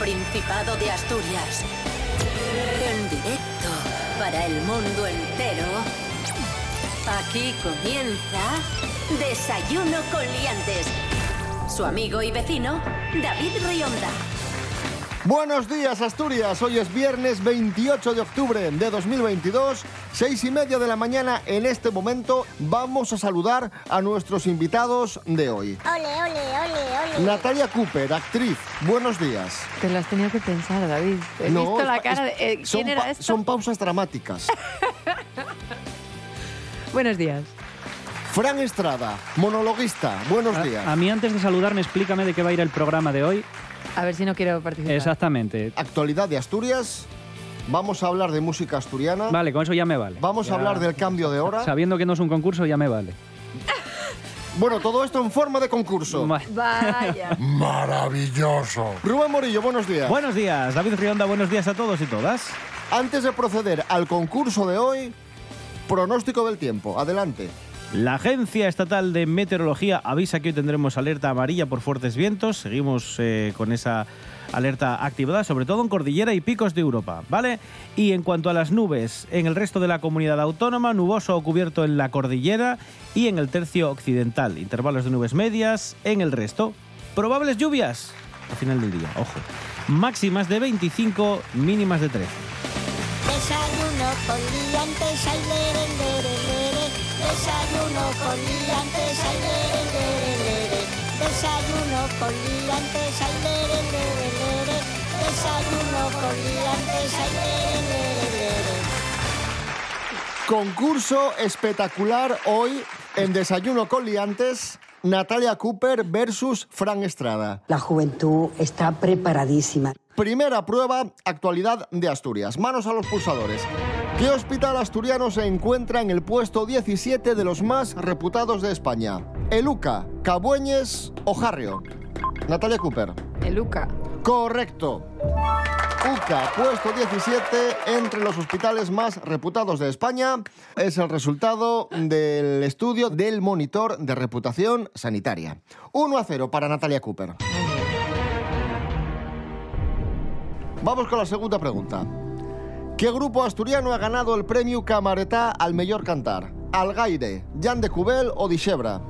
Principado de Asturias. En directo para el mundo entero. Aquí comienza Desayuno con Liantes. Su amigo y vecino, David Rionda. Buenos días Asturias, hoy es viernes 28 de octubre de 2022, seis y media de la mañana en este momento vamos a saludar a nuestros invitados de hoy. Ole, ole, ole, ole. Natalia Cooper, actriz, buenos días. Te lo has tenido que pensar, David. He No, visto la cara de... eh, son ¿Quién era pa- esto? Son pausas dramáticas. Buenos días. Fran Estrada, monologuista, buenos A, días. a mí antes de saludarme, explícame de qué va a ir el programa de hoy. A ver si no quiero participar. Exactamente. Actualidad de Asturias, vamos a hablar de música asturiana, Vale, con eso ya me vale. vamos a hablar del cambio de hora. Sabiendo que no es un concurso, ya me vale. Bueno, todo esto en forma de concurso. Vaya. Maravilloso. Rubén Morillo, buenos días. Buenos días, David Rionda, buenos días a todos y todas. Antes de proceder al concurso de hoy, pronóstico del tiempo. Adelante. La Agencia Estatal de Meteorología avisa que hoy tendremos alerta amarilla por fuertes vientos. Seguimos eh, con esa alerta activada, sobre todo en cordillera y picos de Europa, ¿vale? Y en cuanto a las nubes, en el resto de la comunidad autónoma, nuboso o cubierto en la cordillera y en el tercio occidental. Intervalos de nubes medias en el resto. Probables lluvias al final del día, ojo. Máximas de 25, mínimas de 13. Desayuno con. Desayuno con. Desayuno con liantes, ay, lere, lere, lere. Desayuno con liantes, ay, lere, lere, lere. Concurso espectacular hoy en Desayuno con Liantes. Natalia Cooper versus Fran Estrada. La juventud está preparadísima. Primera prueba, actualidad de Asturias. Manos a los pulsadores. ¿Qué hospital asturiano se encuentra en el puesto 17 de los más reputados de España? ¿Eluca, Cabueñes o Jarrio? Natalia Cooper. El Luca. Correcto. UCA, puesto 17 entre los hospitales más reputados de España. Es el resultado del estudio del monitor de reputación sanitaria. 1 a 0 para Natalia Cooper. Vamos con la segunda pregunta. ¿Qué grupo asturiano ha ganado el premio Camaretá al mejor cantar? ¿Algaire, Jan de Cubel o Dixebra?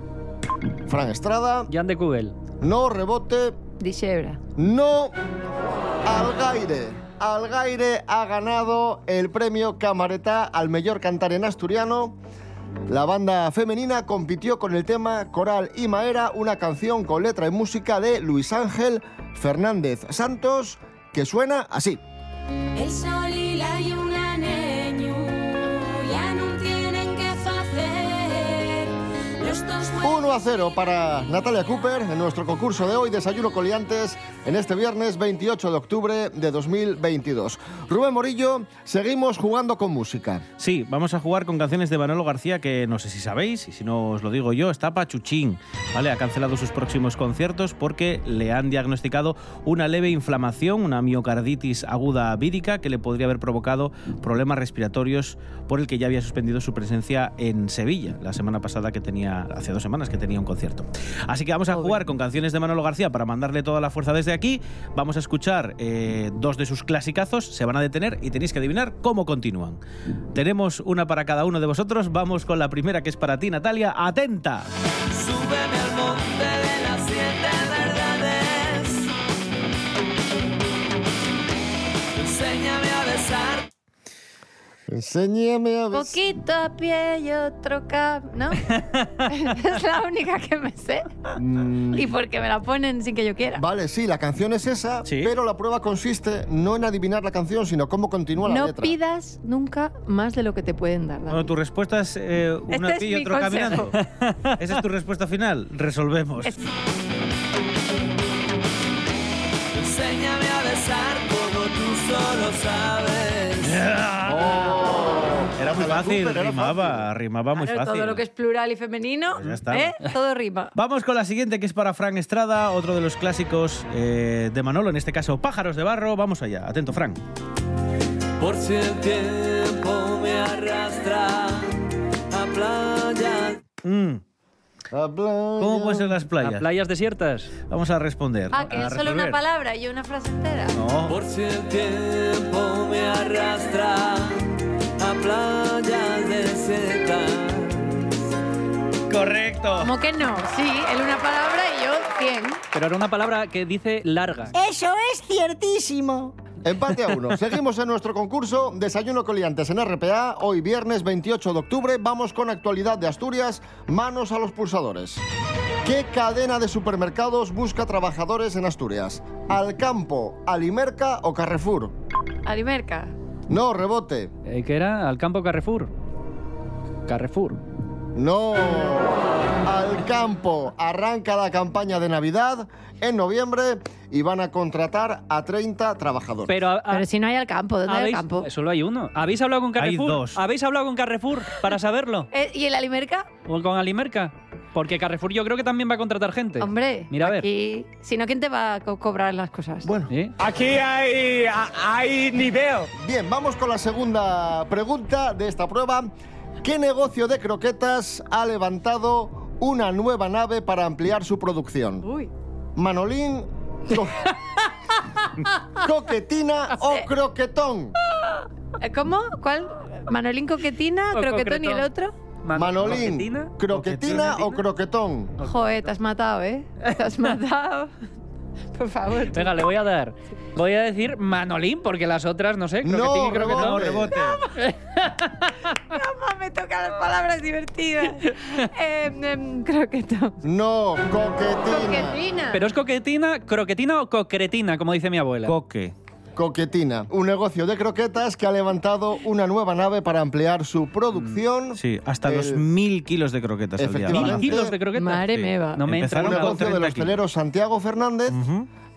Fran Estrada, Jan de Kugel. no rebote, Dixebra. no, Algaire. Algaire ha ganado el premio Camaretá al mejor cantar en asturiano. La banda femenina compitió con el tema Coral y Maera, una canción con letra y música de Luis Ángel Fernández Santos, que suena así. El sol y la lluna 1 a 0 para Natalia Cooper en nuestro concurso de hoy, Desayuno Coliantes, en este viernes 28 de octubre de 2022. Rubén Morillo, seguimos jugando con música. Sí, vamos a jugar con canciones de Manolo García que no sé si sabéis, y si no os lo digo yo, está pachuchín, ¿vale? Ha cancelado sus próximos conciertos porque le han diagnosticado una leve inflamación, una miocarditis aguda vírica que le podría haber provocado problemas respiratorios por el que ya había suspendido su presencia en Sevilla la semana pasada que tenía, hace dos semanas que tenía un concierto. Así que vamos a jugar con canciones de Manolo García para mandarle toda la fuerza desde aquí. Vamos a escuchar eh, dos de sus clasicazos, se van a detener y tenéis que adivinar cómo continúan. Tenemos una para cada uno de vosotros. Vamos con la primera que es para ti, Natalia. ¡Atenta! Súbeme al monte de las Enséñame a ver. Poquito a pie y otro cab... ¿No? es la única que me sé. Mm, Y porque me la ponen sin que yo quiera. Vale, sí, la canción es esa, Sí. pero la prueba consiste no en adivinar la canción, sino cómo continúa la No letra. pidas nunca más de lo que te pueden dar. David. Bueno, tu respuesta es eh, una Este y otro consejo. caminando. ¿Esa es tu respuesta final? Resolvemos. Es- Enséñame a besar como tú solo sabes. Era muy fácil, Cooper, era rimaba, rimaba muy Claro, fácil. todo lo que es plural y femenino, Pues ya está. ¿eh? todo rima. Vamos con la siguiente, que es para Frank Estrada, otro de los clásicos eh, de Manolo, en este caso Pájaros de Barro. Vamos allá, atento, Frank. Por si el tiempo me arrastra a playa. Mm. ¿Cómo pueden ser las playas? ¿Las playas desiertas? Vamos a responder. Ah, que a es solo una palabra y una frase entera. No. Por si el tiempo me arrastra a playas desiertas. Correcto. ¿Cómo que no? Sí, él una palabra y yo 100. Pero era una palabra que dice larga. Eso es ciertísimo. Empate a uno. Seguimos en nuestro concurso Desayuno Coliantes en RPA. Hoy viernes 28 de octubre vamos con actualidad de Asturias. Manos a los pulsadores. ¿Qué cadena de supermercados busca trabajadores en Asturias? ¿Alcampo, Alimerca o Carrefour? Alimerca. No, rebote. Eh, ¿Qué era? ¿Al campo Carrefour? Carrefour. No. Alcampo arranca la campaña de Navidad en noviembre y van a contratar a 30 trabajadores. Pero, a- a- Pero si no hay al campo, ¿dónde hay al ¿habéis- campo? Solo hay uno. ¿Habéis hablado con Hay Carrefour? dos. ¿Habéis hablado con Carrefour para saberlo? Eh, ¿Y el Alimerca? ¿O con Alimerca? Porque Carrefour yo creo que también va a contratar gente. Hombre, Mira a ver. aquí... Si no, ¿quién te va a co- cobrar las cosas? Bueno. ¿Sí? Aquí hay, hay nivel. Bien, vamos con la segunda pregunta de esta prueba. ¿Qué negocio de croquetas ha levantado una nueva nave para ampliar su producción? Uy. ¿Manolín, co- coquetina o croquetón? ¿Cómo? ¿Cuál? ¿Manolín Coquetina, O Croquetón y el Concretón. otro? Man- Manolín, ¿Coquetina? croquetina o croquetón? Joder, te has matado, ¿eh? Te has matado. Por favor. tú. Venga, le voy a dar. Voy a decir Manolín, porque las otras, no sé, No, croquetín y croquetón. No, rebote. Mamá, me tocan las palabras divertidas. Em, em, croquetón. No, coquetina. Coquetina. Pero es coquetina, croquetina o cocretina, como dice mi abuela. Coque. Coquetina, un negocio de croquetas que ha levantado una nueva nave para ampliar su producción. Sí, hasta los mil kilos de croquetas al día. Efectivamente. ¿Mil kilos de croquetas? Madre Sí. meva. No me entra Empezaron un negocio de 30 los kilos. hosteleros Santiago Fernández.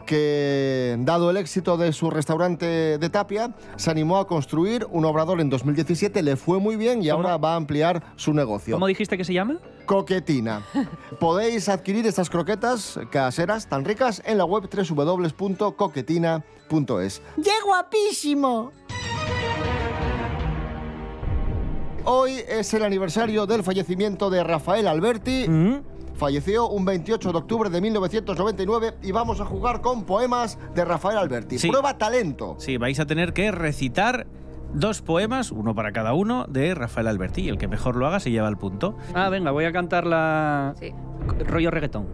Que, dado el éxito de su restaurante de Tapia, se animó a construir un obrador en 2017, le fue muy bien y ¿Cómo? ahora va a ampliar su negocio. ¿Cómo dijiste que se llama? Coquetina. Podéis adquirir estas croquetas caseras tan ricas en la web www.coquetina.es. ¡Qué guapísimo! Hoy es el aniversario del fallecimiento de Rafael Alberti. Mm. Falleció un 28 de octubre de 1999 y vamos a jugar con poemas de Rafael Alberti. Sí. Prueba talento. Sí, vais a tener que recitar dos poemas, uno para cada uno, de Rafael Alberti. Y el que mejor lo haga se lleva el punto. Ah, venga, voy a cantar la. Sí. rollo reggaetón.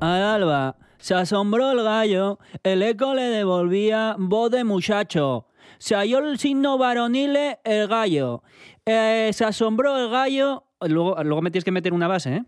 Al alba se asombró el gallo, el eco le devolvía voz de muchacho. Se halló el signo varonil el gallo. Eh, se asombró el gallo. Luego, luego me tienes que meter una base, ¿eh?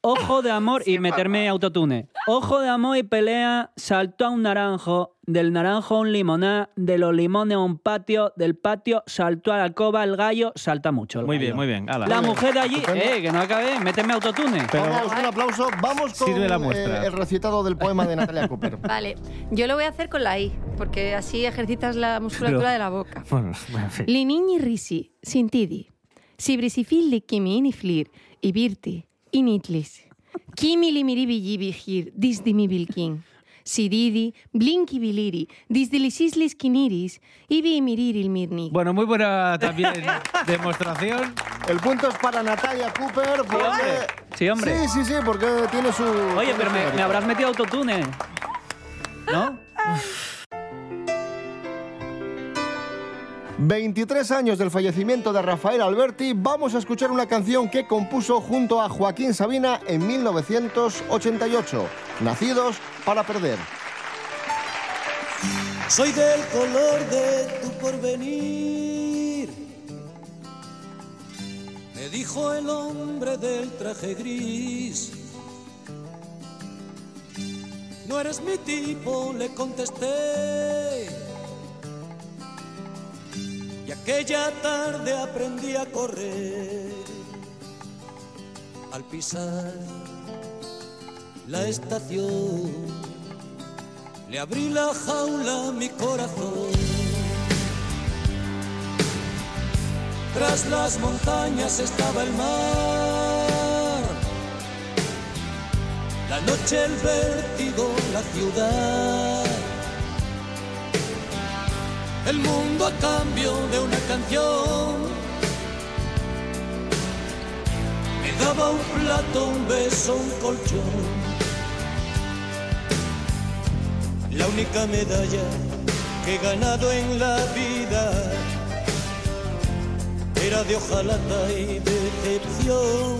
Ojo de amor y meterme autotune. Ojo de amor y pelea, saltó a un naranjo, del naranjo a un limoná, de los limones a un patio, del patio saltó a la alcoba, el gallo salta mucho. el Muy gallo. bien, muy bien. Ala. La mujer de allí, eh, que no acabé, méteme autotune. Vamos, un aplauso. Vamos con Sirve la muestra. eh, el recitado del poema de Natalia Cooper. Vale, yo lo voy a hacer con la I, porque así ejercitas la musculatura Pero- de la boca. Bueno, en fin. Linini risi, sintidi. Si brisifilli kimi iniflir, ibirti, initlis. Kimi limiribi vigir, disdimi bilkin. Sididi, blinki biliri, disdilisislis kiniris, ibi miriril mirni. Bueno, muy buena también demostración. El punto es para Natalia Cooper. porque- hombre. Sí, hombre. Sí, sí, sí, porque tiene su... Oye, pero me, me habrás metido autotune. ¿No? 23 años del fallecimiento de Rafael Alberti, vamos a escuchar una canción que compuso junto a Joaquín Sabina en 1988, Nacidos para Perder. Soy del color de tu porvenir. Me dijo el hombre del traje gris. No eres mi tipo, le contesté. Aquella tarde aprendí a correr. Al pisar la estación. Le abrí la jaula a mi corazón. Tras las montañas estaba el mar. La noche, el vértigo, la ciudad. El mundo a cambio de una canción. Me daba un plato, un beso, un colchón. La única medalla que he ganado en la vida era de hojalata y decepción.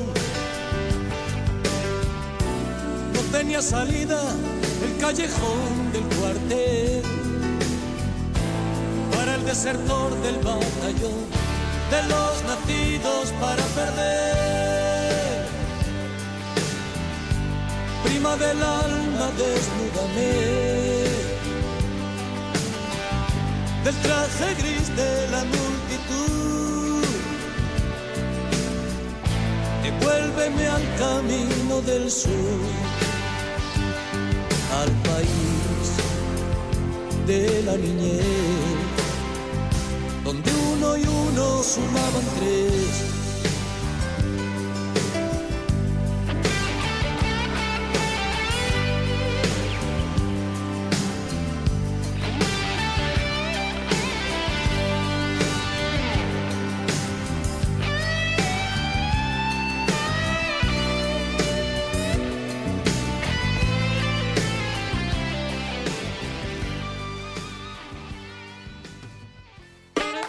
No tenía salida el callejón del cuartel desertor del batallón de los nacidos para perder. Prima del alma, desnúdame del traje gris de la multitud. Devuélveme al camino del sur, al país de la niñez, donde uno y uno sumaban tres.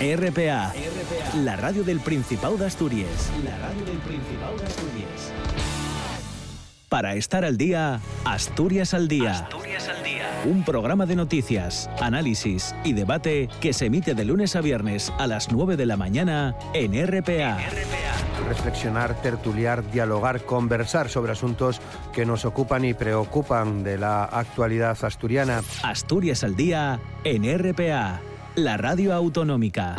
RPA, la radio del Principado de Asturias. La radio del Principado de Asturias. Para estar al día, Asturias al día. Asturias al día. Un programa de noticias, análisis y debate que se emite de lunes a viernes a las 9 de la mañana en RPA. reflexionar, tertuliar, dialogar, conversar sobre asuntos que nos ocupan y preocupan de la actualidad asturiana. Asturias al día en RPA, la radio autonómica.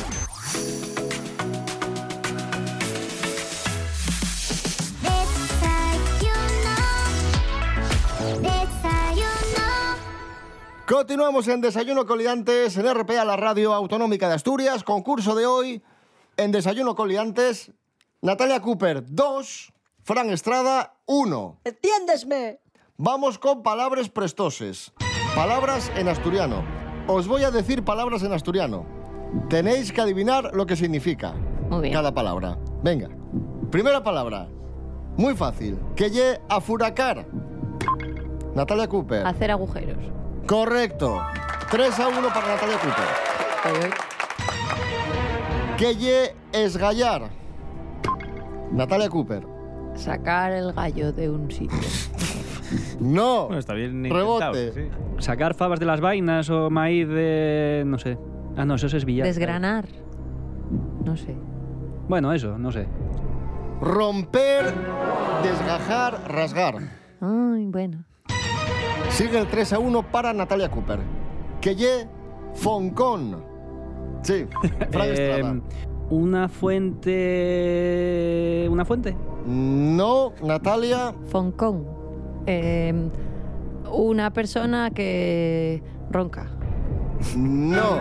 Continuamos en Desayuno Coliantes en RPA, la radio autonómica de Asturias. Concurso de hoy en Desayuno Coliantes. Natalia Cooper, 2. Fran Estrada, 1. Entiéndesme. Vamos con palabras prestoses. Palabras en asturiano. Os voy a decir palabras en asturiano. Tenéis que adivinar lo que significa Muy bien. cada palabra. Venga. Primera palabra. Muy fácil. Que lle a furacar. Natalia Cooper. Hacer agujeros. Correcto. 3 a 1 para Natalia Cooper. Que lle esgallar. Natalia Cooper. Sacar el gallo de un sitio. No. Bueno, está bien Rebote. sí. Sacar fabas de las vainas o maíz de... no sé. Ah, no, eso es billar. Desgranar. No sé. Bueno, eso, no sé. Romper, desgajar, rasgar. Ay, bueno. Sigue el 3 a 1 para Natalia Cooper. Que lle foncón. Sí, Eh, una fuente... ¿Una fuente? No, Natalia. Foncón. Eh, una persona que ronca. No.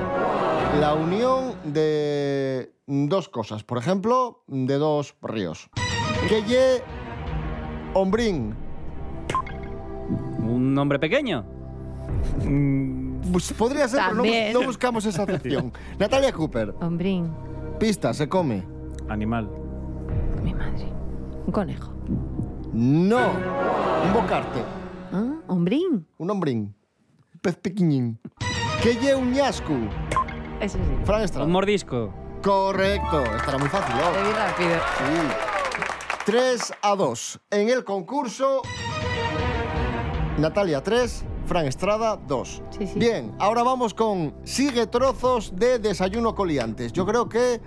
La unión de dos cosas. Por ejemplo, de dos ríos. Que lle hombrín. ¿Un hombre pequeño? Pues podría ser, pero no buscamos esa acepción. Natalia Cooper. Hombrín. Pista, se come. Animal. Mi madre. Un conejo. No. Un bocarte. Ah, hombrín. Un hombrín. Un pez pequeñín. Que lle un ñascu. Eso sí. Fran Estrada. Un mordisco. Correcto. Estará muy fácil, ¿no? Vi rápido. Sí. 3 a 2. En el concurso, Natalia 3, Fran Estrada 2. Sí, sí. Bien, ahora vamos con Sigue trozos de desayuno coliantes. Yo creo que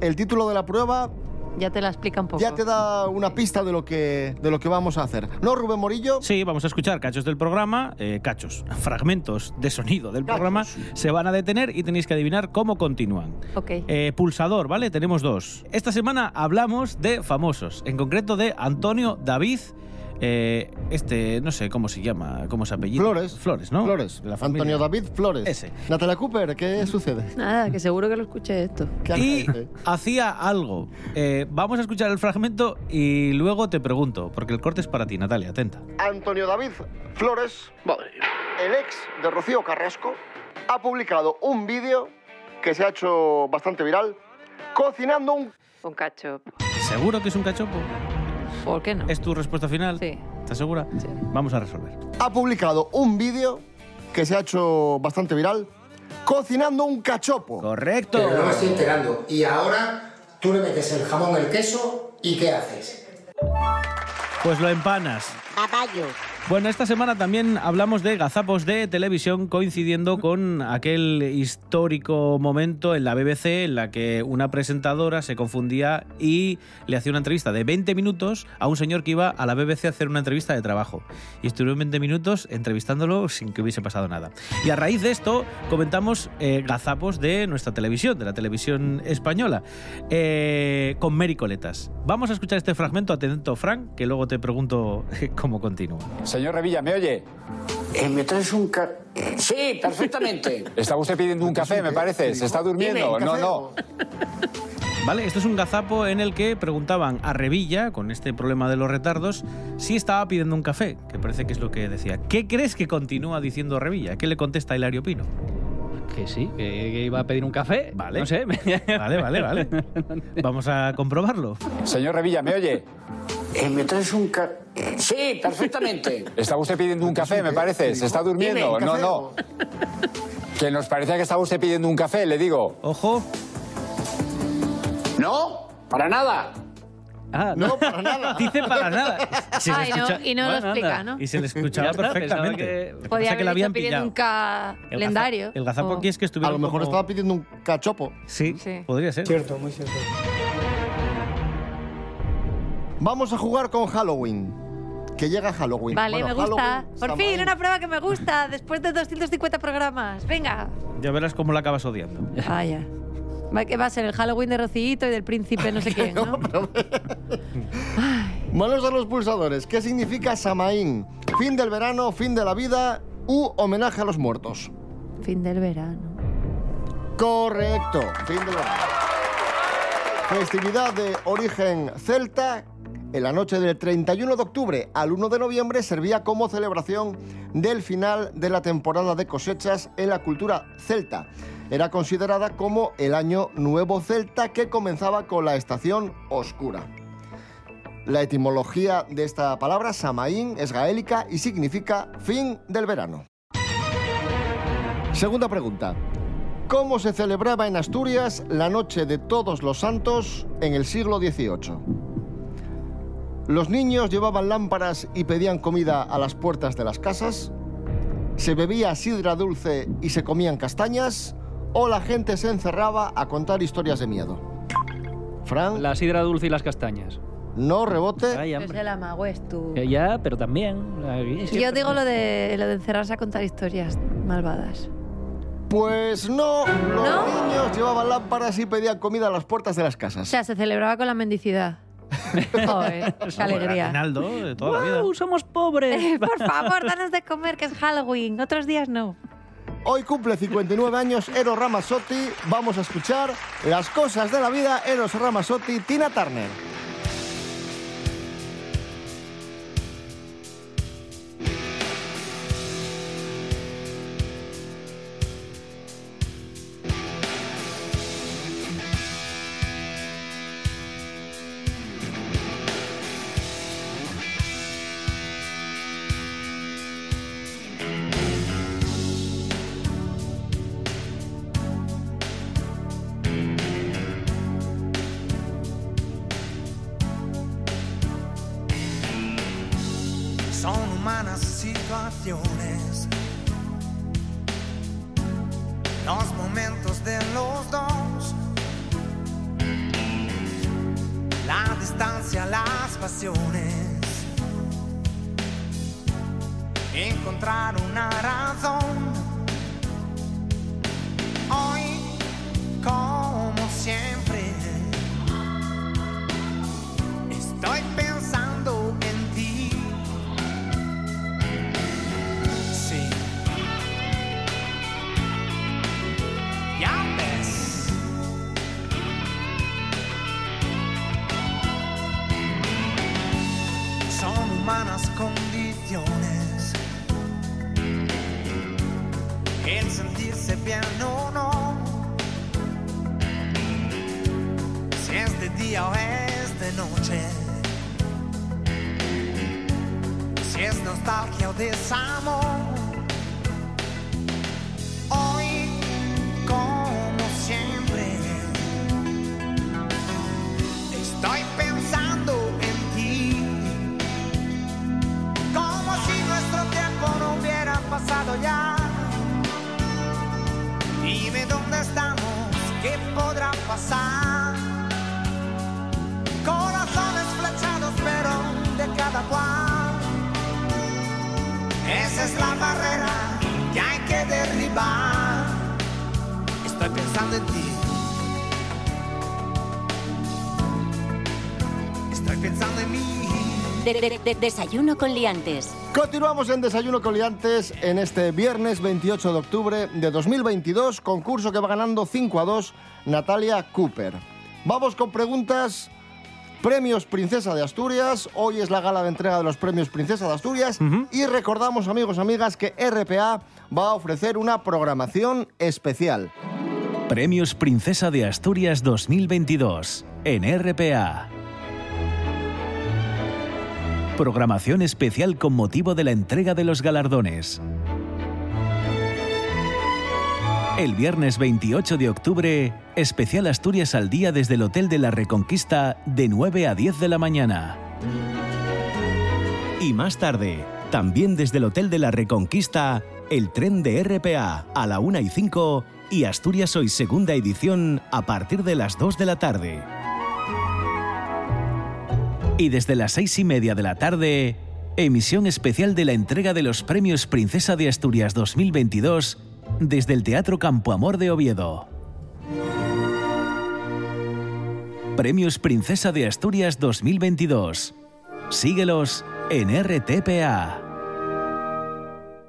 el título de la prueba Ya te la explica un poco. ya te da una pista de lo que, de lo que vamos a hacer. ¿No, Rubén Morillo? Sí, vamos a escuchar cachos del programa, eh, cachos, fragmentos de sonido del programa, se van a detener y tenéis que adivinar cómo continúan. Ok. Eh, pulsador, ¿vale? Tenemos dos. Esta semana hablamos de famosos, en concreto de Antonio David. Eh, este, no sé cómo se llama, cómo se apellido. Flores. Flores, ¿no? Flores. La familia. Antonio David Flores. Ese. Natalia Cooper, ¿qué sucede? Nada, que seguro que lo escuché esto. ¿Qué Y hacía algo. Eh, vamos a escuchar el fragmento y luego te pregunto, porque el corte es para ti, Natalia, atenta. Antonio David Flores, el ex de Rocío Carrasco, ha publicado un vídeo que se ha hecho bastante viral, cocinando un... Un cacho. ¿Seguro que es un cachopo? ¿Por qué no? ¿Es tu respuesta final? Sí. ¿Estás segura? Sí. Vamos a resolver. Ha publicado un vídeo que se ha hecho bastante viral, cocinando un cachopo. Correcto. Pero no me estoy enterando. Y ahora tú le metes el jamón, el queso y ¿qué haces? Pues lo empanas. Caballo. Bueno, esta semana también hablamos de gazapos de televisión coincidiendo con aquel histórico momento en la BBC en la que una presentadora se confundía y le hacía una entrevista de 20 minutos a un señor que iba a la BBC a hacer una entrevista de trabajo. Y estuvieron 20 minutos entrevistándolo sin que hubiese pasado nada. Y a raíz de esto comentamos eh, gazapos de nuestra televisión, de la televisión española, eh, con Mary Coletas. Vamos a escuchar este fragmento, atento Frank, que luego te pregunto cómo continúa. Señor Revilla, ¿me oye? Eh, ¿Me traes un ca... Sí, perfectamente. Estaba usted pidiendo un café, me parece. ¿Se está durmiendo? Dime, No, no. ¿Vale? Esto es un gazapo en el que preguntaban a Revilla, con este problema de los retardos, si estaba pidiendo un café, que parece que es lo que decía. ¿Qué crees que continúa diciendo Revilla? ¿Qué le contesta Hilario Pino? Que sí, que, que iba a pedir un café. Vale. No sé. Vale, vale, vale. Vamos a comprobarlo. Señor Revilla, ¿me oye? Eh, ¿Me traes un ca... Sí, perfectamente. Estaba usted pidiendo un café, me parece. ¿Se está durmiendo? Dime, No, café no. o- Que nos parecía que estaba usted pidiendo un café, le digo. Ojo. No, para nada. Ah, No, para nada. Dice para nada. Y se le Ay, no, escucha- y no lo explica, anda. ¿no? Y se le escuchaba perfectamente. que- Podía pasa es que haber la habían pidiendo un calendario. El gazapo o- aquí es que estuviera A lo mejor estaba pidiendo un cachopo. Sí, Sí. podría ser. Cierto, muy cierto. Vamos a jugar con Halloween. Que llega Halloween. Vale, Bueno, me gusta. Halloween, Por fin, una prueba que me gusta después de 250 programas. Venga. Ya verás cómo la acabas odiando. Vaya. Va, a ser el Halloween de Rocito y del príncipe no sé quién, ¿no? Manos a los pulsadores. ¿Qué significa Samaín? Fin del verano, fin de la vida u homenaje a los muertos. Fin del verano. Correcto, fin del verano. Festividad de origen celta. En la noche del 31 de octubre al 1 de noviembre servía como celebración del final de la temporada de cosechas en la cultura celta. Era considerada como el año nuevo celta que comenzaba con la estación oscura. La etimología de esta palabra, Samaín, es gaélica y significa fin del verano. Segunda pregunta. ¿Cómo se celebraba en Asturias la Noche de Todos los Santos en el siglo XVIII? ¿Los niños llevaban lámparas y pedían comida a las puertas de las casas? ¿Se bebía sidra dulce y se comían castañas? ¿O la gente se encerraba a contar historias de miedo? Fran, La sidra dulce y las castañas. no rebote. Ay, Es hombre. el amagües, tú. Que Ya, pero también. Yo digo lo de, lo de encerrarse a contar historias malvadas. Pues no, los ¿No? niños llevaban lámparas y pedían comida a las puertas de las O casas. sea, se celebraba con la mendicidad. Joder, qué alegría. Aguinaldo de toda la vida. ¡Guau, somos pobres! Eh, por favor, danos de comer, que es Halloween. Otros días no. Hoy cumple 59 años Eros Ramazzotti. Vamos a escuchar las cosas de la vida Eros Ramazzotti, Tina Turner. Podrá pasar. Corazones flechados, pero de cada cual. Esa es la barrera que hay que derribar. Estoy pensando en ti. Estoy pensando en mí. De- de- de- desayuno con liantes. Continuamos en Desayuno Coliantes en este viernes 28 de octubre de 2022, concurso que va ganando 5 a 2 Natalia Cooper. Vamos con preguntas. Premios Princesa de Asturias. Hoy es la gala de entrega de los premios Princesa de Asturias. Y recordamos, amigos, amigas, que RPA va a ofrecer una programación especial. Premios Princesa de Asturias 2022 en RPA. Programación especial con motivo de la entrega de los galardones. El viernes 28 de octubre, especial Asturias al día desde el Hotel de la Reconquista de 9 a 10 de la mañana. Y más tarde, también desde el Hotel de la Reconquista, el tren de RPA a la 1 y 5 y Asturias Hoy segunda edición a partir de las 2 de la tarde. Y desde las 6 y media de la tarde, emisión especial de la entrega de los premios Princesa de Asturias 2022 desde el Teatro Campo Amor de Oviedo. Premios Princesa de Asturias 2022. Síguelos en RTPA.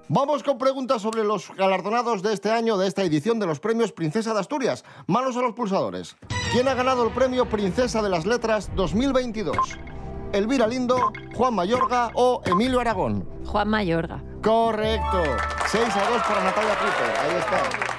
Vamos con preguntas sobre los galardonados de este año, de esta edición de los premios Princesa de Asturias. Manos a los pulsadores. ¿Quién ha ganado el premio Princesa de las Letras 2022? ¿Elvira Lindo, Juan Mayorga o Emilio Aragón? Juan Mayorga. Correcto. 6 a 2 para Natalia Cooper. Ahí está.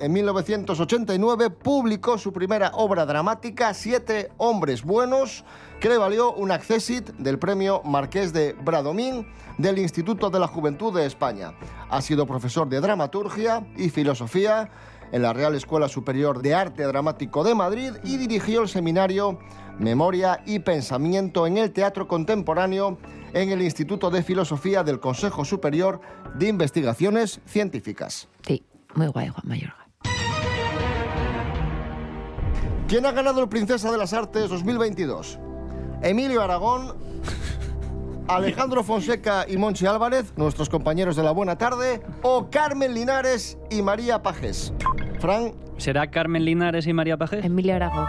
En 1989 publicó su primera obra dramática, Siete Hombres Buenos, que le valió un accessit del premio Marqués de Bradomín del Instituto de la Juventud de España. Ha sido profesor de dramaturgia y filosofía en la Real Escuela Superior de Arte Dramático de Madrid y dirigió el seminario Memoria y Pensamiento en el Teatro Contemporáneo en el Instituto de Filosofía del Consejo Superior de Investigaciones Científicas. Sí, muy guay, Juan Mayorga. ¿Quién ha ganado el Princesa de las Artes 2022? Emilio Aragón, Alejandro Fonseca y Monchi Álvarez, nuestros compañeros de la Buena Tarde, o Carmen Linares y María Pajes. Fran, ¿Será Carmen Linares y María Pajés? Emilio Aragón.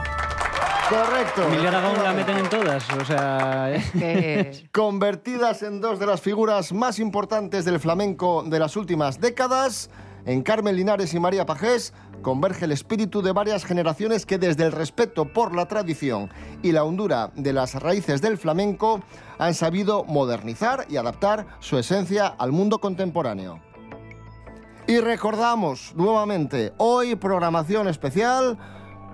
Correcto. Emilio Aragón la meten en todas, o sea... Que- Convertidas en dos de las figuras más importantes del flamenco de las últimas décadas, en Carmen Linares y María Pajés converge el espíritu de varias generaciones que desde el respeto por la tradición y la hondura de las raíces del flamenco han sabido modernizar y adaptar su esencia al mundo contemporáneo. Y recordamos nuevamente, hoy programación especial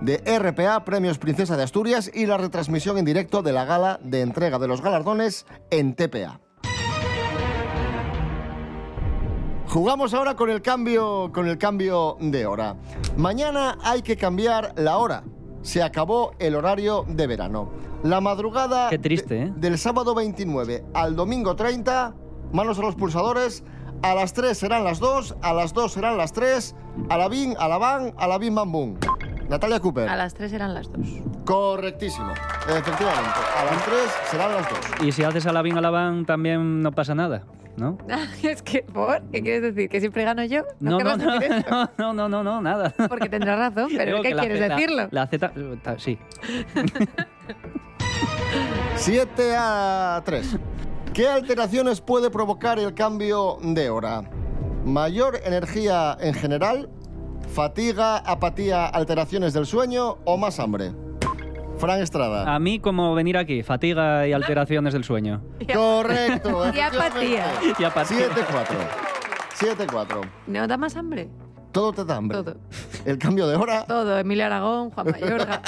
de RPA Premios Princesa de Asturias y la retransmisión en directo de la gala de entrega de los galardones en TPA. Jugamos ahora con el cambio con el cambio de hora. Mañana hay que cambiar la hora. Se acabó el horario de verano. La madrugada Qué triste, ¿eh? del sábado 29 al domingo 30 manos a los pulsadores. A las 3 serán las 2, a las 2 serán las 3. A la bin, a la van, a la bin, bam. Natalia Cooper. A las tres eran las dos. Correctísimo. Efectivamente. A las 3 serán las 2. Y si haces alabín alabán también no pasa nada, ¿no? es que, ¿por? ¿Qué quieres decir? ¿Que siempre gano yo? No, no, no, no, no, no, no, nada. Porque tendrás razón, pero ¿qué que la quieres decirlo? La Z, ta- sí. 7 a 3. ¿Qué alteraciones puede provocar el cambio de hora? ¿Mayor energía en general? ¿Fatiga, apatía, alteraciones del sueño o más hambre? Fran Estrada. A mí como venir aquí, fatiga y alteraciones del sueño. Correcto. Y apatía. Y apatía. 7-4. 7-4. ¿No da más hambre? Todo te da hambre. Todo. El cambio de hora. Todo. Emilio Aragón, Juan Mayorga.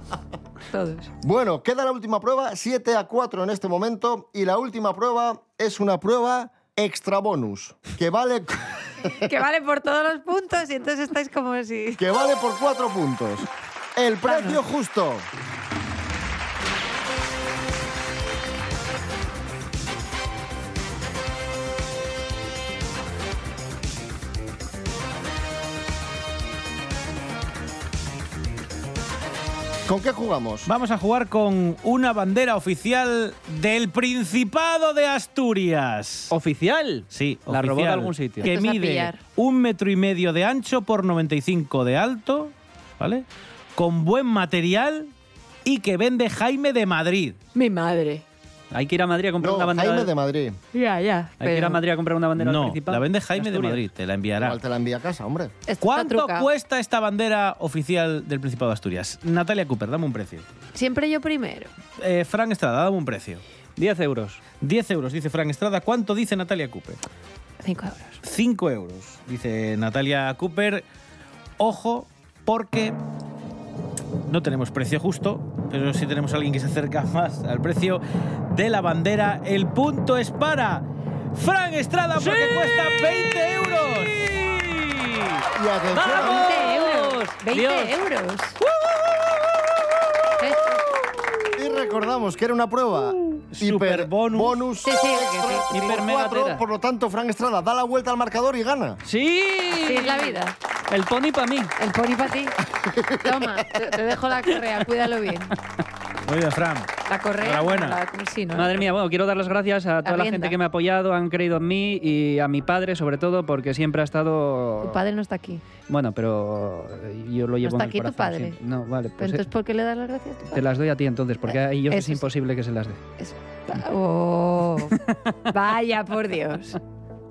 Todos. Bueno, queda la última prueba, 7 a 4 en este momento. Y la última prueba es una prueba extra bonus, que vale, que vale por todos los puntos y entonces estáis como si... que vale por 4 puntos. El precio justo. ¿Con qué jugamos? Vamos a jugar con una bandera oficial del Principado de Asturias. ¿Oficial? Sí, La robó de algún sitio. Que mide un metro y medio de ancho por 95 de alto, ¿vale? Con buen material y que vende Jaime de Madrid. Mi madre. Hay que ir a Madrid a comprar No, una bandera. Jaime de Madrid. Ya, ya. Hay que ir a Madrid a comprar una bandera No, principal. la vende Jaime de. Madrid, te la enviará. Igual te la envía a casa, hombre. Está ¿Cuánto cuesta esta bandera oficial del Principado de Asturias? Natalia Cooper, dame un precio. Siempre yo primero. Eh, Fran Estrada, dame un precio. 10 euros. 10 euros, dice Fran Estrada. ¿Cuánto dice Natalia Cooper? 5 euros. 5 euros, dice Natalia Cooper. Ojo, porque no tenemos precio justo, pero sí tenemos a alguien que se acerca más al precio de la bandera. El punto es para Fran Estrada porque cuesta 20 euros. Y atención, ¡Vamos! 20 euros. 20 Dios. euros. Y recordamos que era una prueba hiper bonus. bonus Sí, sí, extra sí. por Hiper mega cuatro, tera. por lo tanto, Fran Estrada da la vuelta al marcador y gana. ¡Sí! Sí, es la vida. El pony para mí. El pony para ti. Toma, te, te dejo la correa, cuídalo bien. Muy bien, Fran. La correa. Enhorabuena. La, sí, ¿no? Madre mía, bueno, quiero dar las gracias a toda la rienda. gente que me ha apoyado, han creído en mí y a mi padre sobre todo porque siempre ha estado... Tu padre no está aquí. Bueno, pero yo lo llevo está en el aquí tu corazón padre? siempre. No, vale, Pero pues eh, entonces, ¿por qué le das las gracias a tu te padre? las doy a ti entonces, porque a ellos es Eso sí. imposible que se las dé. Oh, vaya, por Dios.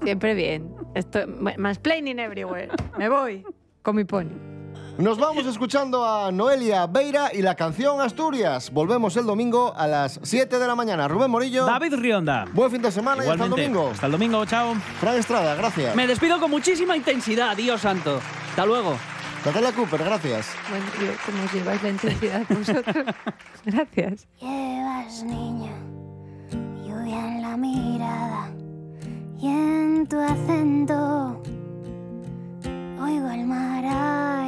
Siempre bien. Esto, más planning everywhere. Me voy con mi pony. Nos vamos escuchando a Noelia Beira y la canción Asturias. Volvemos el domingo a las 7 de la mañana. Rubén Morillo. David Rionda. Buen fin de semana y hasta el Igualmente. domingo. Hasta el domingo, chao. Fran Estrada, gracias. Me despido con muchísima intensidad, Dios santo. Hasta luego. Natalia Cooper, gracias. Bueno, yo, como os lleváis la intensidad vosotros. Gracias. Llevas, niña, lluvia en la mirada y en tu acento. Oigo el mar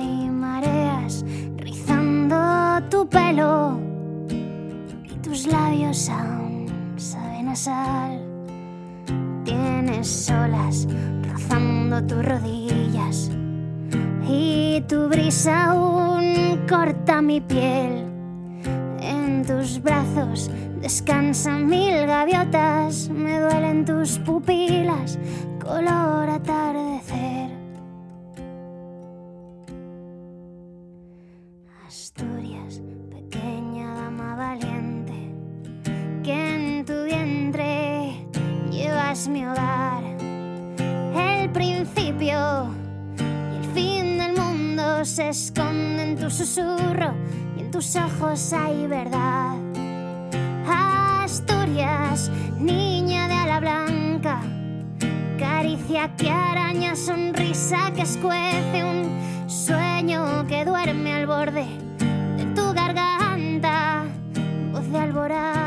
y mareas rizando tu pelo y tus labios aún saben a sal. Tienes olas rozando tus rodillas y tu brisa aún corta mi piel. En tus brazos descansan mil gaviotas, me duelen tus pupilas, color atardecer. Valiente, que en tu vientre llevas mi hogar. El principio y el fin del mundo se esconde en tu susurro y en tus ojos hay verdad. Asturias, niña de ala blanca, caricia que araña, sonrisa que escuece, un sueño que duerme al borde de alborada.